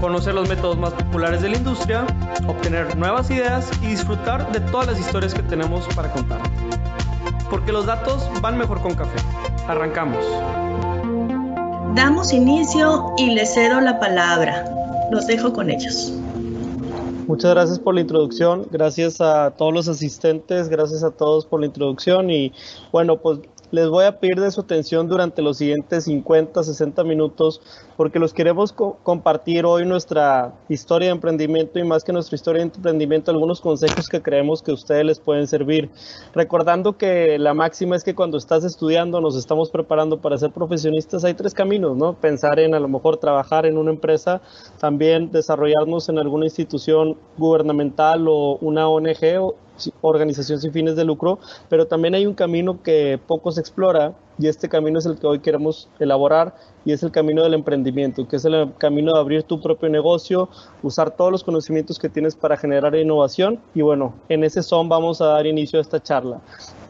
conocer los métodos más populares de la industria, obtener nuevas ideas y disfrutar de todas las historias que tenemos para contar. Porque los datos van mejor con café. Arrancamos. Damos inicio y les cedo la palabra. Los dejo con ellos. Muchas gracias por la introducción, gracias a todos los asistentes, gracias a todos por la introducción y bueno, pues les voy a pedir de su atención durante los siguientes 50, 60 minutos porque los queremos compartir hoy nuestra historia de emprendimiento y más que nuestra historia de emprendimiento, algunos consejos que creemos que ustedes les pueden servir. Recordando que la máxima es que cuando estás estudiando, nos estamos preparando para ser profesionistas, hay tres caminos, ¿no? Pensar en a lo mejor trabajar en una empresa, también desarrollarnos en alguna institución gubernamental o una ONG organización sin fines de lucro, pero también hay un camino que poco se explora y este camino es el que hoy queremos elaborar y es el camino del emprendimiento, que es el camino de abrir tu propio negocio, usar todos los conocimientos que tienes para generar innovación y bueno, en ese son vamos a dar inicio a esta charla.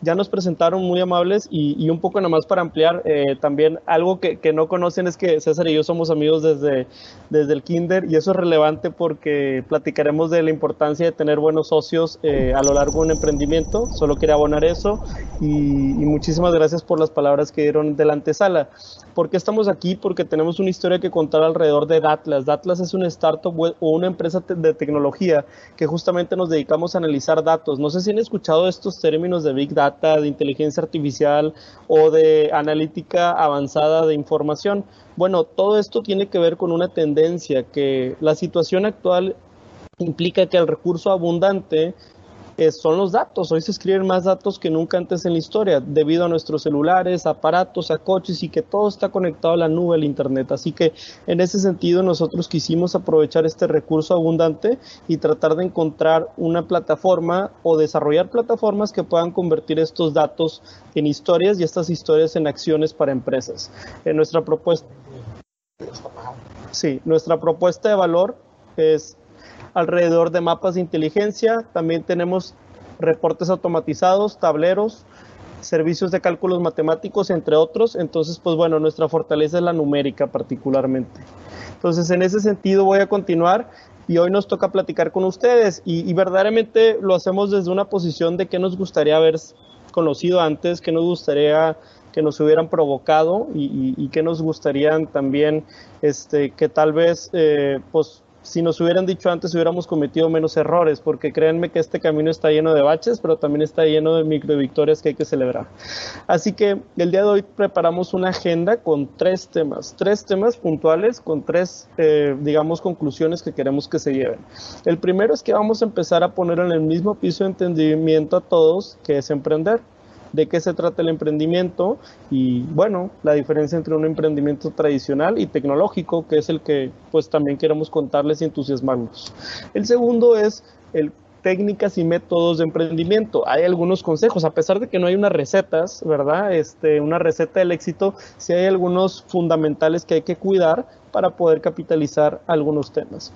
Ya nos presentaron muy amables y, un poco nada más para ampliar, eh, también algo que, que, no conocen es que César y yo somos amigos desde, desde el kinder y eso es relevante porque platicaremos de la importancia de tener buenos socios eh, a lo largo de un emprendimiento, solo quería abonar eso y, y muchísimas gracias por las palabras que dieron de la antesala. ¿Por qué estamos aquí? Porque tenemos una historia que contar alrededor de Datlas. Datlas es una startup o una empresa de tecnología que justamente nos dedicamos a analizar datos. No sé si han escuchado estos términos de Big Data, de inteligencia artificial o de analítica avanzada de información. Bueno, todo esto tiene que ver con una tendencia que la situación actual implica que el recurso abundante son los datos. Hoy se escriben más datos que nunca antes en la historia, debido a nuestros celulares, aparatos, a coches y que todo está conectado a la nube, al Internet. Así que en ese sentido nosotros quisimos aprovechar este recurso abundante y tratar de encontrar una plataforma o desarrollar plataformas que puedan convertir estos datos en historias y estas historias en acciones para empresas. En nuestra propuesta, sí, nuestra propuesta de valor es alrededor de mapas de inteligencia. También tenemos reportes automatizados, tableros, servicios de cálculos matemáticos, entre otros. Entonces, pues bueno, nuestra fortaleza es la numérica particularmente. Entonces, en ese sentido voy a continuar y hoy nos toca platicar con ustedes y, verdaderamente lo hacemos desde una posición de qué nos gustaría haber conocido antes, qué nos gustaría que nos hubieran provocado y, y, qué nos gustaría también este, que tal vez eh, pues si nos hubieran dicho antes hubiéramos cometido menos errores, porque créanme que este camino está lleno de baches, pero también está lleno de micro victorias que hay que celebrar. Así que el día de hoy preparamos una agenda con tres temas, tres temas puntuales con tres, eh, digamos, conclusiones que queremos que se lleven. El primero es que vamos a empezar a poner en el mismo piso de entendimiento a todos que es emprender de qué se trata el emprendimiento y bueno, la diferencia entre un emprendimiento tradicional y tecnológico, que es el que pues también queremos contarles y entusiasmarnos. El segundo es el técnicas y métodos de emprendimiento. Hay algunos consejos, a pesar de que no hay unas recetas, ¿verdad? Este, una receta del éxito, sí hay algunos fundamentales que hay que cuidar para poder capitalizar algunos temas.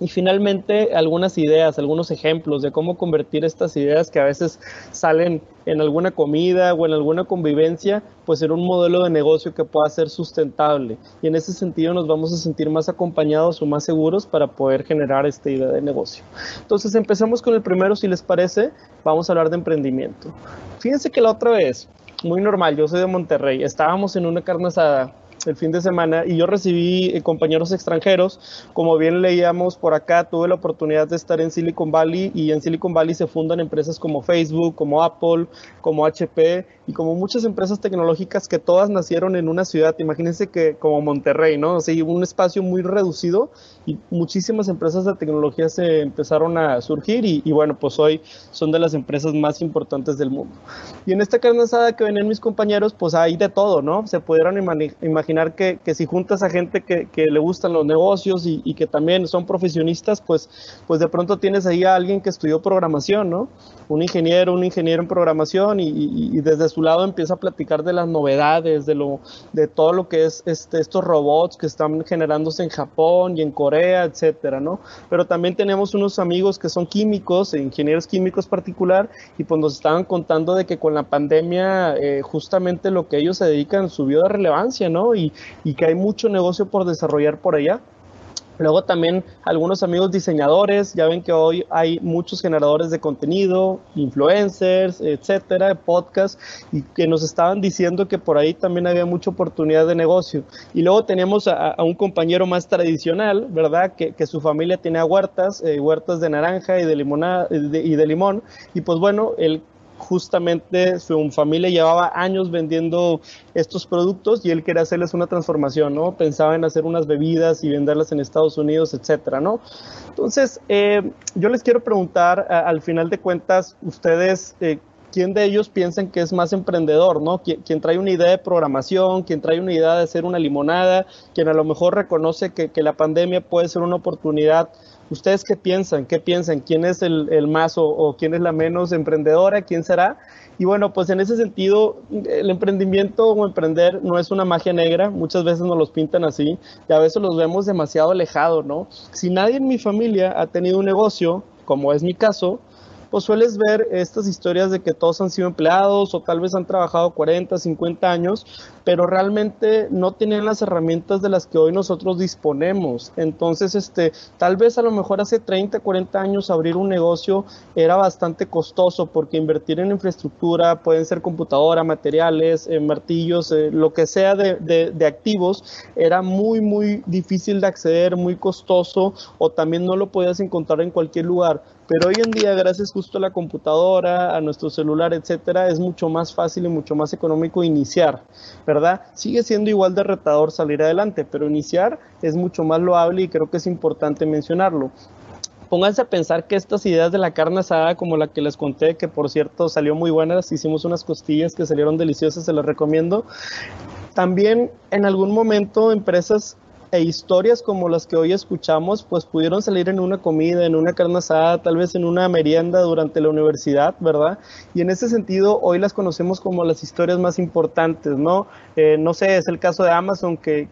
Y finalmente, algunas ideas, algunos ejemplos de cómo convertir estas ideas que a veces salen en alguna comida o en alguna convivencia, pues en un modelo de negocio que pueda ser sustentable. Y en ese sentido nos vamos a sentir más acompañados o más seguros para poder generar esta idea de negocio. Entonces, empezamos con el primero, si les parece, vamos a hablar de emprendimiento. Fíjense que la otra vez, muy normal, yo soy de Monterrey, estábamos en una carne asada el fin de semana y yo recibí eh, compañeros extranjeros. Como bien leíamos por acá, tuve la oportunidad de estar en Silicon Valley y en Silicon Valley se fundan empresas como Facebook, como Apple, como HP y como muchas empresas tecnológicas que todas nacieron en una ciudad, imagínense que como Monterrey, ¿no? O sea, un espacio muy reducido y muchísimas empresas de tecnología se empezaron a surgir y, bueno, pues hoy son de las empresas más importantes del mundo. Y en esta carne asada que venían mis compañeros, pues hay de todo, ¿no? Se pudieron imaginar que, si juntas a gente que, le gustan los negocios y, y, que también son profesionistas, pues, pues de pronto tienes ahí a alguien que estudió programación, ¿no? Un ingeniero, un ingeniero en programación y, y desde su lado empieza a platicar de las novedades, de, lo, de todo lo que es este, estos robots que están generándose en Japón y en Corea, etcétera, ¿no? Pero también tenemos unos amigos que son químicos, ingenieros químicos particular, y pues nos estaban contando de que con la pandemia eh, justamente lo que ellos se dedican subió de relevancia, ¿no? Y, y que hay mucho negocio por desarrollar por allá. Luego también algunos amigos diseñadores, ya ven que hoy hay muchos generadores de contenido, influencers, etcétera, podcasts, y que nos estaban diciendo que por ahí también había mucha oportunidad de negocio. Y luego tenemos a, un compañero más tradicional, ¿verdad? Que, su familia tenía huertas, eh, huertas de naranja y de, limonada, y de limón, y pues bueno, él justamente su familia llevaba años vendiendo estos productos y él quería hacerles una transformación, ¿no? Pensaba en hacer unas bebidas y venderlas en Estados Unidos, etcétera, ¿no? Entonces, eh, yo les quiero preguntar, al final de cuentas, ustedes, eh, ¿quién de ellos piensan que es más emprendedor, ¿no? Quien, trae una idea de programación, quien trae una idea de hacer una limonada, quien a lo mejor reconoce que, que la pandemia puede ser una oportunidad ¿Ustedes qué piensan? ¿Qué piensan? ¿Quién es el, más o, quién es la menos emprendedora? ¿Quién será? Y bueno, pues en ese sentido, el emprendimiento o emprender no es una magia negra, muchas veces nos los pintan así y a veces los vemos demasiado alejados, ¿no? Si nadie en mi familia ha tenido un negocio, como es mi caso, pues sueles ver estas historias de que todos han sido empleados o tal vez han trabajado 40, 50 años, pero realmente no tienen las herramientas de las que hoy nosotros disponemos. Entonces, este, tal vez a lo mejor hace 30, 40 años abrir un negocio era bastante costoso porque invertir en infraestructura, pueden ser computadora, materiales, eh, martillos, eh, lo que sea de, de, de activos, era muy, muy difícil de acceder, muy costoso o también no lo podías encontrar en cualquier lugar pero hoy en día, gracias justo a la computadora, a nuestro celular, etcétera, es mucho más fácil y mucho más económico iniciar, ¿verdad? Sigue siendo igual de retador salir adelante, pero iniciar es mucho más loable y creo que es importante mencionarlo pónganse a pensar que estas ideas de la carne asada, como la que les conté, que por cierto salió muy buenas, hicimos unas costillas que salieron deliciosas, se las recomiendo. También en algún momento empresas e historias como las que hoy escuchamos, pues pudieron salir en una comida, en una carne asada, tal vez en una merienda durante la universidad, ¿verdad? Y en ese sentido, hoy las conocemos como las historias más importantes, ¿no? Eh, no sé, es el caso de Amazon, que,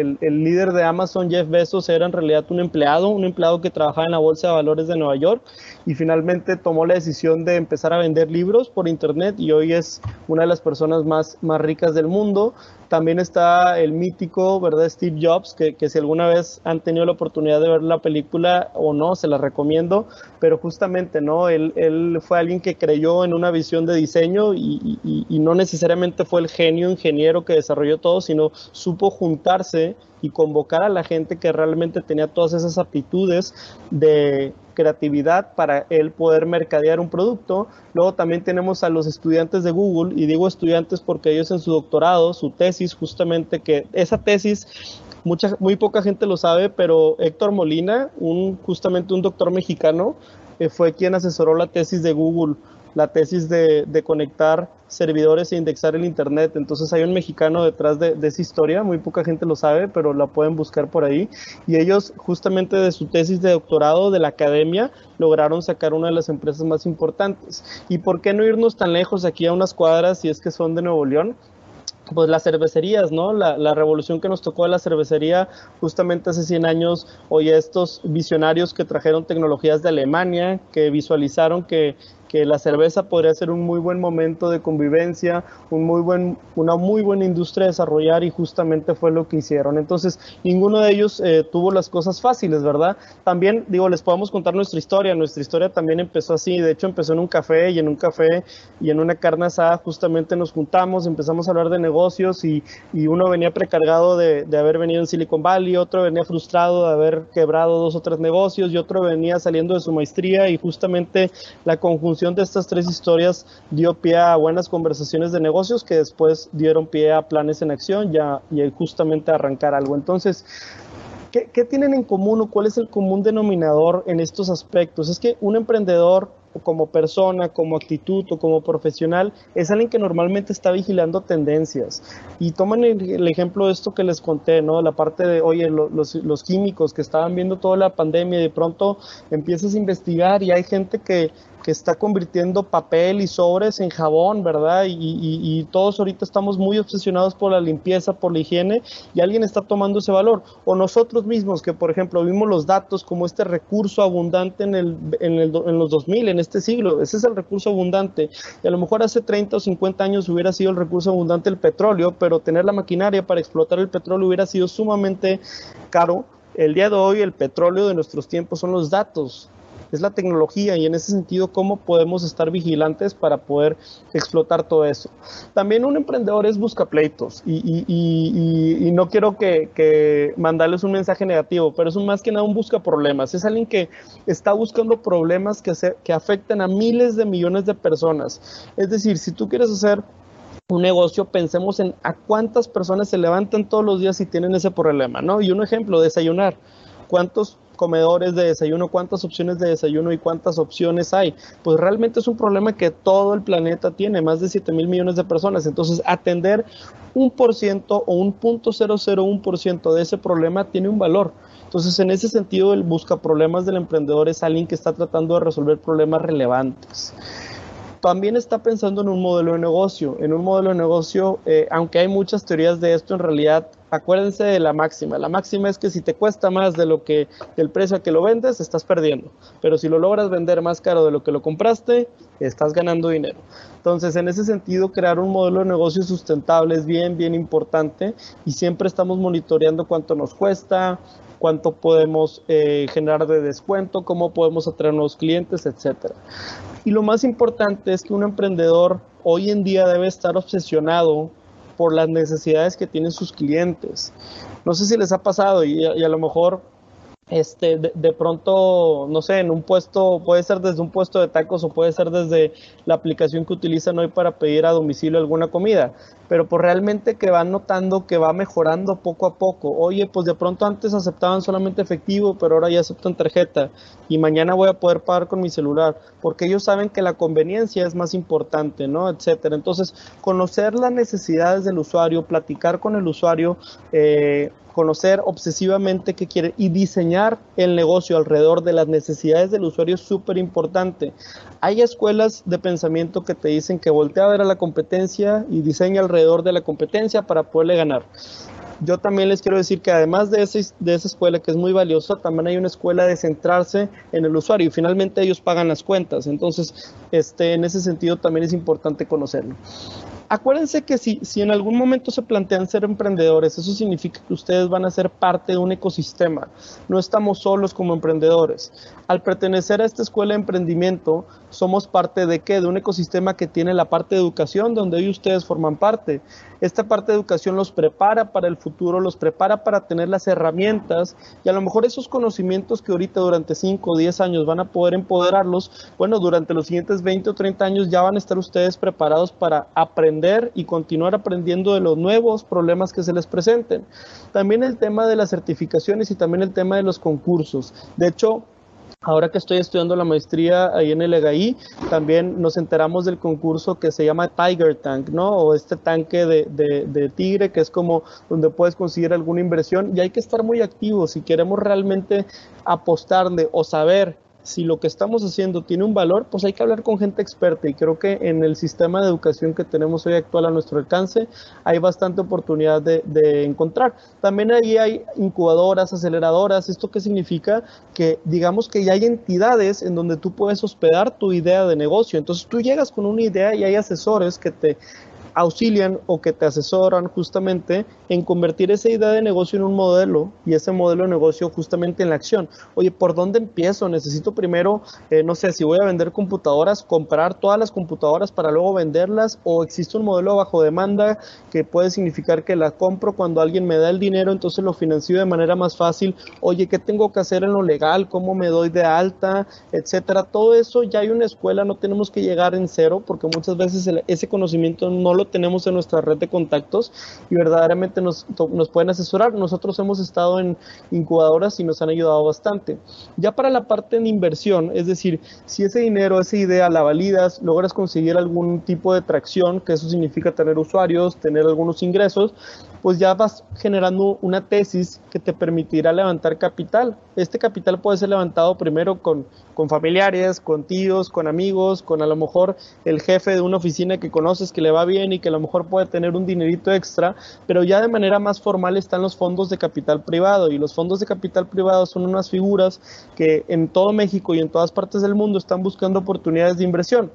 el, el, líder de Amazon, Jeff Bezos, era en realidad un empleado, un empleado que trabajaba en la Bolsa de Valores de Nueva York y finalmente tomó la decisión de empezar a vender libros por Internet y hoy es una de las personas más, más ricas del mundo. También está el mítico, ¿verdad? Steve Jobs, que, que, si alguna vez han tenido la oportunidad de ver la película o no, se la recomiendo, pero justamente, ¿no? Él, él fue alguien que creyó en una visión de diseño y, y, y no necesariamente fue el genio ingeniero que desarrolló todo, sino supo juntarse y convocar a la gente que realmente tenía todas esas aptitudes de creatividad para él poder mercadear un producto. Luego también tenemos a los estudiantes de Google, y digo estudiantes porque ellos en su doctorado, su tesis, justamente que esa tesis mucha, muy poca gente lo sabe, pero Héctor Molina, un, justamente un doctor mexicano, eh, fue quien asesoró la tesis de Google la tesis de, conectar servidores e indexar el Internet. Entonces hay un mexicano detrás de, de, esa historia, muy poca gente lo sabe, pero la pueden buscar por ahí. Y ellos justamente de su tesis de doctorado de la academia lograron sacar una de las empresas más importantes. ¿Y por qué no irnos tan lejos aquí a unas cuadras si es que son de Nuevo León? pues las cervecerías, ¿no? La, la, revolución que nos tocó de la cervecería justamente hace 100 años, hoy estos visionarios que trajeron tecnologías de Alemania, que visualizaron que que la cerveza podría ser un muy buen momento de convivencia, un muy buen, una muy buena industria a desarrollar y justamente fue lo que hicieron. Entonces, ninguno de ellos eh, tuvo las cosas fáciles, ¿verdad? También, digo, les podemos contar nuestra historia. Nuestra historia también empezó así, de hecho empezó en un café y en un café y en una carne asada justamente nos juntamos, empezamos a hablar de negocios y, y uno venía precargado de, de haber venido en Silicon Valley, otro venía frustrado de haber quebrado dos o tres negocios y otro venía saliendo de su maestría y justamente la conjunción de estas tres historias dio pie a buenas conversaciones de negocios que después dieron pie a planes en acción ya, y justamente a arrancar algo. Entonces, ¿qué, ¿qué tienen en común o cuál es el común denominador en estos aspectos? Es que un emprendedor como persona, como actitud o como profesional, es alguien que normalmente está vigilando tendencias. Y toman el, ejemplo de esto que les conté, ¿no? La parte de, oye, los, los químicos que estaban viendo toda la pandemia y de pronto empiezas a investigar y hay gente que que está convirtiendo papel y sobres en jabón, ¿verdad? Y, todos ahorita estamos muy obsesionados por la limpieza, por la higiene, y alguien está tomando ese valor. O nosotros mismos, que por ejemplo vimos los datos como este recurso abundante en, el, en, el, en los 2000, en este siglo, ese es el recurso abundante. Y a lo mejor hace 30 o 50 años hubiera sido el recurso abundante el petróleo, pero tener la maquinaria para explotar el petróleo hubiera sido sumamente caro. El día de hoy el petróleo de nuestros tiempos son los datos, es la tecnología y en ese sentido cómo podemos estar vigilantes para poder explotar todo eso. También un emprendedor es busca pleitos y, no quiero que, mandarles un mensaje negativo, pero es un, más que nada un busca problemas. Es alguien que está buscando problemas que, se, que afecten a miles de millones de personas. Es decir, si tú quieres hacer un negocio, pensemos en a cuántas personas se levantan todos los días y tienen ese problema, ¿no? Y un ejemplo, desayunar. ¿Cuántos comedores de desayuno, cuántas opciones de desayuno y cuántas opciones hay. Pues realmente es un problema que todo el planeta tiene, más de 7 mil millones de personas. Entonces, atender un por ciento o un punto ciento de ese problema tiene un valor. Entonces, en ese sentido, el busca problemas del emprendedor es alguien que está tratando de resolver problemas relevantes también está pensando en un modelo de negocio. En un modelo de negocio, eh, aunque hay muchas teorías de esto, en realidad acuérdense de la máxima. La máxima es que si te cuesta más de lo que del precio a que lo vendes, estás perdiendo. Pero si lo logras vender más caro de lo que lo compraste, estás ganando dinero. Entonces, en ese sentido, crear un modelo de negocio sustentable es bien, bien importante y siempre estamos monitoreando cuánto nos cuesta, cuánto podemos eh, generar de descuento, cómo podemos atraer nuevos clientes, etcétera. Y lo más importante es que un emprendedor hoy en día debe estar obsesionado por las necesidades que tienen sus clientes. No sé si les ha pasado y, a lo mejor este, de, pronto, no sé, en un puesto, puede ser desde un puesto de tacos o puede ser desde la aplicación que utilizan hoy para pedir a domicilio alguna comida, pero pues realmente que van notando que va mejorando poco a poco. Oye, pues de pronto antes aceptaban solamente efectivo, pero ahora ya aceptan tarjeta y mañana voy a poder pagar con mi celular, porque ellos saben que la conveniencia es más importante, ¿no? Etcétera. Entonces, conocer las necesidades del usuario, platicar con el usuario, eh, conocer obsesivamente qué quiere y diseñar el negocio alrededor de las necesidades del usuario es súper importante. Hay escuelas de pensamiento que te dicen que voltea a ver a la competencia y diseña alrededor de la competencia para poderle ganar. Yo también les quiero decir que además de, ese, de esa escuela que es muy valiosa, también hay una escuela de centrarse en el usuario y finalmente ellos pagan las cuentas. Entonces, este, en ese sentido también es importante conocerlo acuérdense que si, si en algún momento se plantean ser emprendedores, eso significa que ustedes van a ser parte de un ecosistema. No estamos solos como emprendedores. Al pertenecer a esta escuela de emprendimiento, somos parte de qué? De un ecosistema que tiene la parte de educación, donde hoy ustedes forman parte. Esta parte de educación los prepara para el futuro, los prepara para tener las herramientas y a lo mejor esos conocimientos que ahorita durante 5 o 10 años van a poder empoderarlos, bueno, durante los siguientes 20 o 30 años ya van a estar ustedes preparados para aprender y continuar aprendiendo de los nuevos problemas que se les presenten. También el tema de las certificaciones y también el tema de los concursos. De hecho, Ahora que estoy estudiando la maestría ahí en el EGAI, también nos enteramos del concurso que se llama Tiger Tank, ¿no? O este tanque de, de, tigre, que es como donde puedes conseguir alguna inversión. Y hay que estar muy activos si queremos realmente apostarle o saber si lo que estamos haciendo tiene un valor, pues hay que hablar con gente experta y creo que en el sistema de educación que tenemos hoy actual a nuestro alcance hay bastante oportunidad de, encontrar. También ahí hay incubadoras, aceleradoras, ¿esto qué significa? Que digamos que ya hay entidades en donde tú puedes hospedar tu idea de negocio, entonces tú llegas con una idea y hay asesores que te auxilian o que te asesoran justamente en convertir esa idea de negocio en un modelo y ese modelo de negocio justamente en la acción. Oye, ¿por dónde empiezo? Necesito primero, eh, no sé, si voy a vender computadoras, comprar todas las computadoras para luego venderlas o existe un modelo bajo demanda que puede significar que la compro cuando alguien me da el dinero, entonces lo financio de manera más fácil. Oye, ¿qué tengo que hacer en lo legal? ¿Cómo me doy de alta? Etcétera. Todo eso ya hay una escuela, no tenemos que llegar en cero porque muchas veces ese conocimiento no lo tenemos en nuestra red de contactos y verdaderamente nos, nos pueden asesorar. Nosotros hemos estado en incubadoras y nos han ayudado bastante. Ya para la parte de inversión, es decir, si ese dinero, esa idea la validas, logras conseguir algún tipo de tracción, que eso significa tener usuarios, tener algunos ingresos, pues ya vas generando una tesis que te permitirá levantar capital. Este capital puede ser levantado primero con, familiares, con tíos, con amigos, con a lo mejor el jefe de una oficina que conoces que le va bien y que a lo mejor puede tener un dinerito extra, pero ya de manera más formal están los fondos de capital privado y los fondos de capital privado son unas figuras que en todo México y en todas partes del mundo están buscando oportunidades de inversión.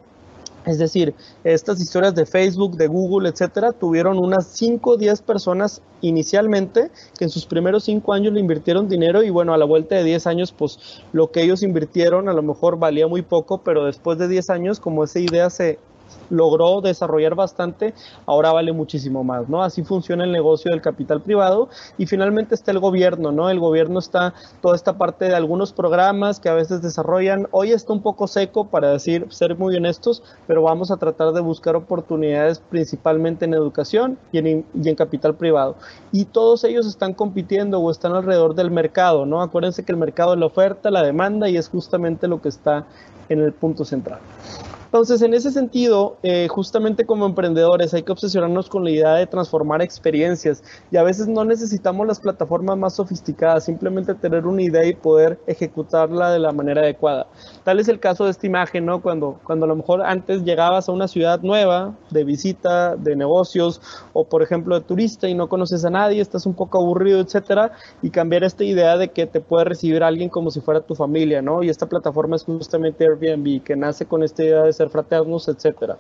Es decir, estas historias de Facebook, de Google, etcétera, tuvieron unas 5 o 10 personas inicialmente que en sus primeros 5 años le invirtieron dinero y bueno, a la vuelta de 10 años, pues lo que ellos invirtieron a lo mejor valía muy poco, pero después de 10 años, como esa idea se, logró desarrollar bastante, ahora vale muchísimo más, ¿no? Así funciona el negocio del capital privado y finalmente está el gobierno, ¿no? El gobierno está toda esta parte de algunos programas que a veces desarrollan, hoy está un poco seco para decir, ser muy honestos, pero vamos a tratar de buscar oportunidades principalmente en educación y en, y en capital privado. Y todos ellos están compitiendo o están alrededor del mercado, ¿no? Acuérdense que el mercado es la oferta, la demanda y es justamente lo que está en el punto central. Entonces, en ese sentido, eh, justamente como emprendedores hay que obsesionarnos con la idea de transformar experiencias y a veces no necesitamos las plataformas más sofisticadas, simplemente tener una idea y poder ejecutarla de la manera adecuada. Tal es el caso de esta imagen, ¿no? Cuando, cuando a lo mejor antes llegabas a una ciudad nueva de visita, de negocios o por ejemplo de turista y no conoces a nadie, estás un poco aburrido, etcétera, y cambiar esta idea de que te puede recibir alguien como si fuera tu familia, ¿no? Y esta plataforma es justamente Airbnb, que nace con esta idea de ser fraternos, etcétera.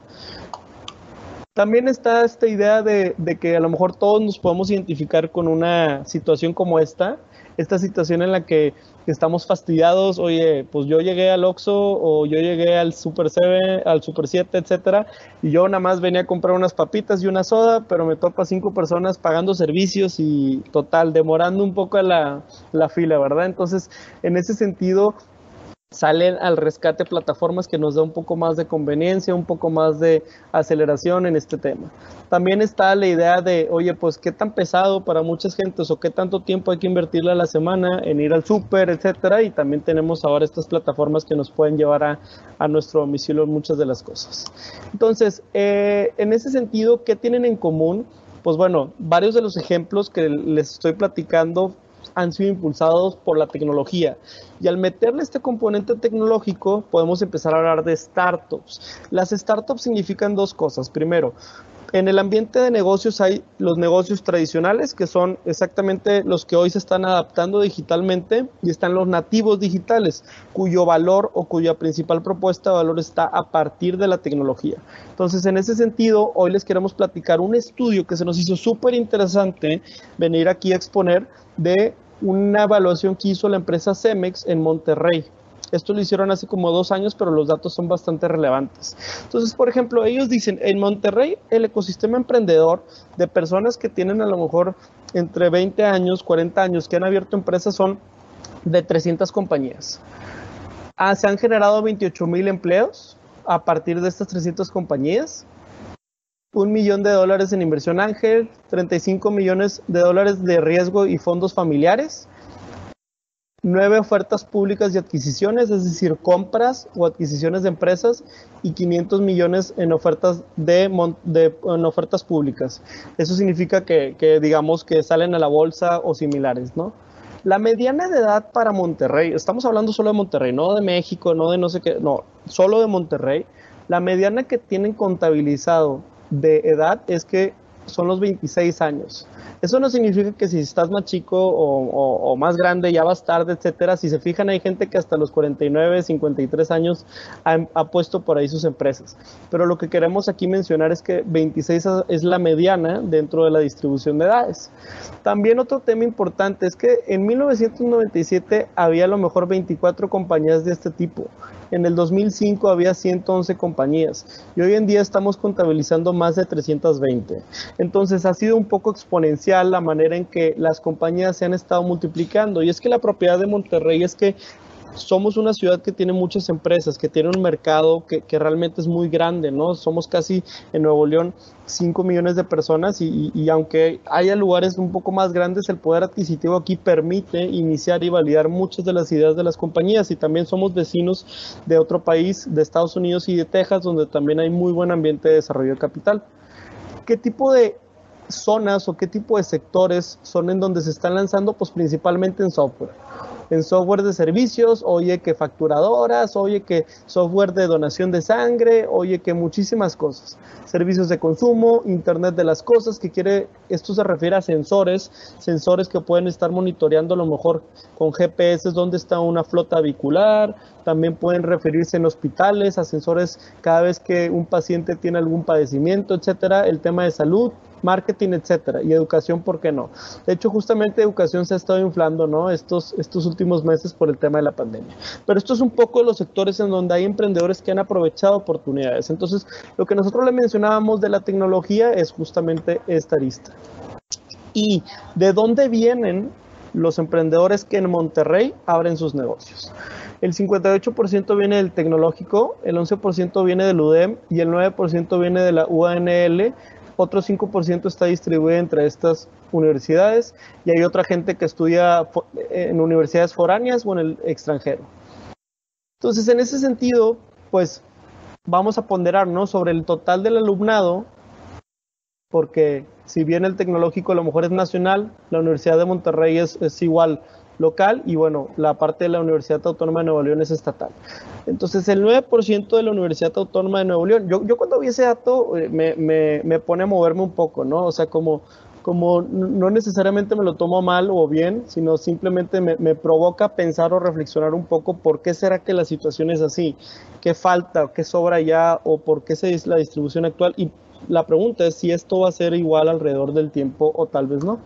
También está esta idea de, que a lo mejor todos nos podemos identificar con una situación como esta, esta situación en la que estamos fastidiados, oye, pues yo llegué al Oxxo o yo llegué al Super 7, al Super 7, etcétera, y yo nada más venía a comprar unas papitas y una soda, pero me topa cinco personas pagando servicios y total, demorando un poco la fila, ¿verdad? Entonces, en ese sentido, salen al rescate plataformas que nos da un poco más de conveniencia, un poco más de aceleración en este tema. También está la idea de, oye, pues qué tan pesado para muchas gentes o qué tanto tiempo hay que invertirle a la semana en ir al súper, etcétera. Y también tenemos ahora estas plataformas que nos pueden llevar a, a nuestro domicilio muchas de las cosas. Entonces, eh, en ese sentido, ¿qué tienen en común? Pues bueno, varios de los ejemplos que les estoy platicando han sido impulsados por la tecnología. Y al meterle este componente tecnológico, podemos empezar a hablar de startups. Las startups significan dos cosas. Primero, en el ambiente de negocios hay los negocios tradicionales, que son exactamente los que hoy se están adaptando digitalmente, y están los nativos digitales, cuyo valor o cuya principal propuesta de valor está a partir de la tecnología. Entonces, en ese sentido, hoy les queremos platicar un estudio que se nos hizo súper interesante venir aquí a exponer de una evaluación que hizo la empresa Cemex en Monterrey. Esto lo hicieron hace como dos años, pero los datos son bastante relevantes. Entonces, por ejemplo, ellos dicen, en Monterrey el ecosistema emprendedor de personas que tienen a lo mejor entre 20 años, 40 años, que han abierto empresas son de 300 compañías. Ah, se han generado 28 mil empleos a partir de estas 300 compañías un millón de dólares en inversión ángel, 35 millones de dólares de riesgo y fondos familiares, nueve ofertas públicas y adquisiciones, es decir, compras o adquisiciones de empresas y 500 millones en ofertas de, en ofertas públicas. Eso significa que, que, digamos que salen a la bolsa o similares, ¿no? La mediana de edad para Monterrey, estamos hablando solo de Monterrey, no de México, no de no sé qué, no, solo de Monterrey. La mediana que tienen contabilizado de edad es que son los 26 años. Eso no significa que si estás más chico o, más grande ya vas tarde, etcétera. Si se fijan, hay gente que hasta los 49, 53 años ha, ha puesto por ahí sus empresas. Pero lo que queremos aquí mencionar es que 26 es la mediana dentro de la distribución de edades. También otro tema importante es que en 1997 había a lo mejor 24 compañías de este tipo. En el 2005 había 111 compañías y hoy en día estamos contabilizando más de 320. Entonces ha sido un poco exponencial la manera en que las compañías se han estado multiplicando. Y es que la propiedad de Monterrey es que somos una ciudad que tiene muchas empresas, que tiene un mercado que, realmente es muy grande, ¿no? Somos casi en Nuevo León 5 millones de personas y, aunque haya lugares un poco más grandes, el poder adquisitivo aquí permite iniciar y validar muchas de las ideas de las compañías y también somos vecinos de otro país, de Estados Unidos y de Texas, donde también hay muy buen ambiente de desarrollo de capital. ¿Qué tipo de zonas o qué tipo de sectores son en donde se están lanzando? Pues principalmente en software en software de servicios, oye que facturadoras, oye que software de donación de sangre, oye que muchísimas cosas. Servicios de consumo, Internet de las cosas, que quiere, esto se refiere a sensores, sensores que pueden estar monitoreando a lo mejor con GPS dónde está una flota avicular, también pueden referirse en hospitales a sensores cada vez que un paciente tiene algún padecimiento, etcétera, el tema de salud, marketing, etcétera, y educación, ¿por qué no? De hecho, justamente educación se ha estado inflando, ¿no? Estos, estos últimos meses por el tema de la pandemia. Pero esto es un poco de los sectores en donde hay emprendedores que han aprovechado oportunidades. Entonces, lo que nosotros le mencionábamos de la tecnología es justamente esta lista. ¿Y de dónde vienen los emprendedores que en Monterrey abren sus negocios? El 58% viene del tecnológico, el 11% viene del UDEM y el 9% viene de la UANL otro 5% está distribuido entre estas universidades y hay otra gente que estudia en universidades foráneas o en el extranjero. Entonces, en ese sentido, pues vamos a ponderarnos sobre el total del alumnado, porque si bien el tecnológico a lo mejor es nacional, la Universidad de Monterrey es, es igual local y bueno, la parte de la Universidad Autónoma de Nuevo León es estatal. Entonces, el 9% de la Universidad Autónoma de Nuevo León, yo, yo cuando vi ese dato eh, me, me, me, pone a moverme un poco, ¿no? O sea, como, como no necesariamente me lo tomo mal o bien, sino simplemente me, me provoca pensar o reflexionar un poco por qué será que la situación es así, qué falta, qué sobra ya o por qué se es la distribución actual. Y la pregunta es si esto va a ser igual alrededor del tiempo o tal vez no.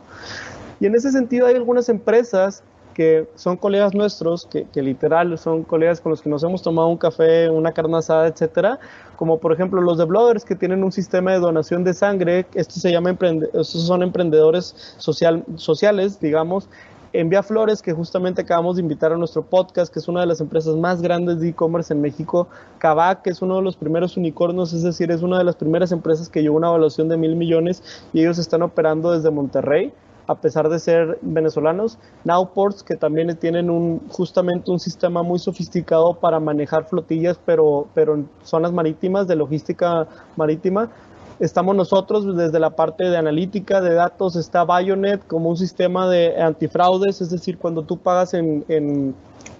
Y en ese sentido hay algunas empresas que son colegas nuestros, que, literal son colegas con los que nos hemos tomado un café, una carne asada, etcétera, como por ejemplo los de Blooders que tienen un sistema de donación de sangre, estos se llama son emprendedores social, sociales, digamos, Envía Flores, que justamente acabamos de invitar a nuestro podcast, que es una de las empresas más grandes de e-commerce en México. Kavak, que es uno de los primeros unicornios, es decir, es una de las primeras empresas que llevó una evaluación de mil millones y ellos están operando desde Monterrey a pesar de ser venezolanos. Nowports, que también tienen un, justamente un sistema muy sofisticado para manejar flotillas, pero, pero en zonas marítimas, de logística marítima. Estamos nosotros desde la parte de analítica de datos, está Bionet como un sistema de antifraudes, es decir, cuando tú pagas en, en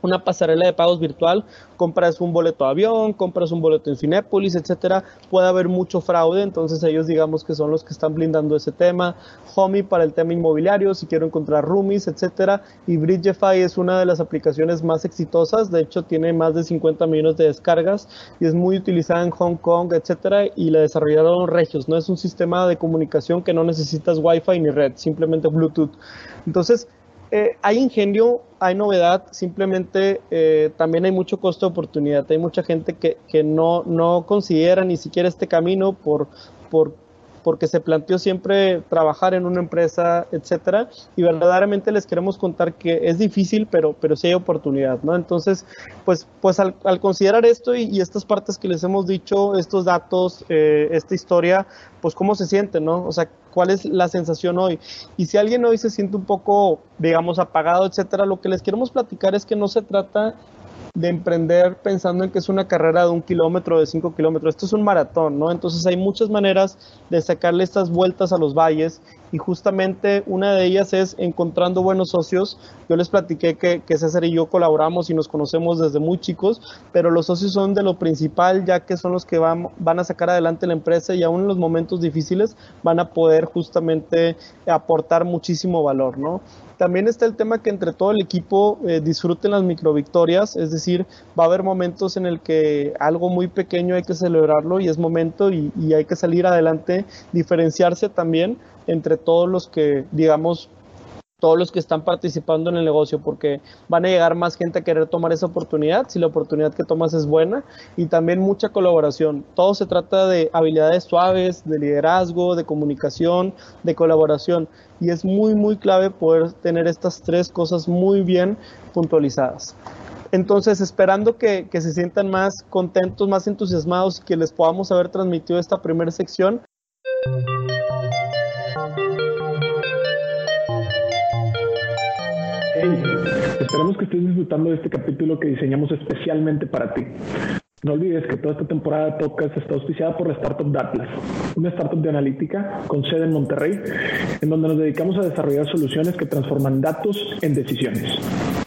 una pasarela de pagos virtual, compras un boleto de avión, compras un boleto en Cinépolis, etcétera, puede haber mucho fraude, entonces ellos digamos que son los que están blindando ese tema. Homey para el tema inmobiliario, si quiero encontrar roomies, etcétera, y Bridgefy es una de las aplicaciones más exitosas, de hecho tiene más de 50 millones de descargas y es muy utilizada en Hong Kong, etcétera, y la desarrollaron Regios, no es un sistema de comunicación que no necesitas Wi-Fi ni red, simplemente Bluetooth. Entonces, eh, hay ingenio, hay novedad, simplemente eh, también hay mucho costo de oportunidad. Hay mucha gente que, que no, no considera ni siquiera este camino por, por porque se planteó siempre trabajar en una empresa, etcétera, y verdaderamente les queremos contar que es difícil, pero, pero sí hay oportunidad, ¿no? Entonces, pues, pues al, considerar esto y, estas partes que les hemos dicho, estos datos, eh, esta historia, pues cómo se siente, ¿no? O sea, cuál es la sensación hoy. Y si alguien hoy se siente un poco, digamos, apagado, etcétera, lo que les queremos platicar es que no se trata de emprender pensando en que es una carrera de un kilómetro, de cinco kilómetros. Esto es un maratón, ¿no? Entonces hay muchas maneras de sacarle estas vueltas a los valles y justamente una de ellas es encontrando buenos socios. Yo les platiqué que, que César y yo colaboramos y nos conocemos desde muy chicos, pero los socios son de lo principal ya que son los que van, van a sacar adelante la empresa y aún en los momentos difíciles van a poder justamente aportar muchísimo valor, ¿no? También está el tema que entre todo el equipo eh, disfruten las microvictorias, es decir, va a haber momentos en el que algo muy pequeño hay que celebrarlo y es momento y, y hay que salir adelante, diferenciarse también entre todos los que, digamos, todos los que están participando en el negocio, porque van a llegar más gente a querer tomar esa oportunidad, si la oportunidad que tomas es buena, y también mucha colaboración. Todo se trata de habilidades suaves, de liderazgo, de comunicación, de colaboración, y es muy, muy clave poder tener estas tres cosas muy bien puntualizadas. Entonces, esperando que, que se sientan más contentos, más entusiasmados y que les podamos haber transmitido esta primera sección. Esperamos que estés disfrutando de este capítulo que diseñamos especialmente para ti. No olvides que toda esta temporada de podcast está auspiciada por la startup Datlas, una startup de analítica con sede en Monterrey, en donde nos dedicamos a desarrollar soluciones que transforman datos en decisiones.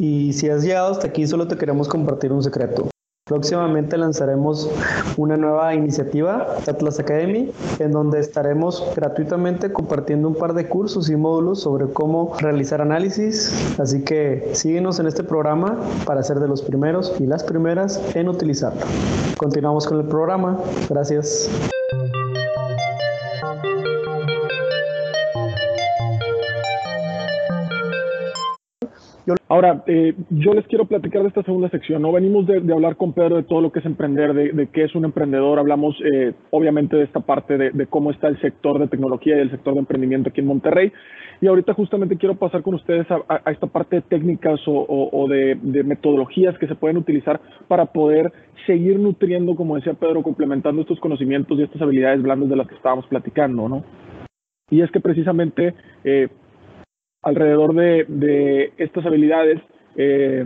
Y si has llegado hasta aquí, solo te queremos compartir un secreto. Próximamente lanzaremos una nueva iniciativa, Atlas Academy, en donde estaremos gratuitamente compartiendo un par de cursos y módulos sobre cómo realizar análisis. Así que síguenos en este programa para ser de los primeros y las primeras en utilizarlo. Continuamos con el programa. Gracias. Ahora, eh, yo les quiero platicar de esta segunda sección. No venimos de, hablar con Pedro de todo lo que es emprender, de, de qué es un emprendedor. Hablamos, eh, obviamente, de esta parte de, cómo está el sector de tecnología y el sector de emprendimiento aquí en Monterrey. Y ahorita justamente quiero pasar con ustedes a, esta parte de técnicas o, o, o de, metodologías que se pueden utilizar para poder seguir nutriendo, como decía Pedro, complementando estos conocimientos y estas habilidades blandas de las que estábamos platicando, ¿no? Y es que precisamente eh, alrededor de, estas habilidades, eh,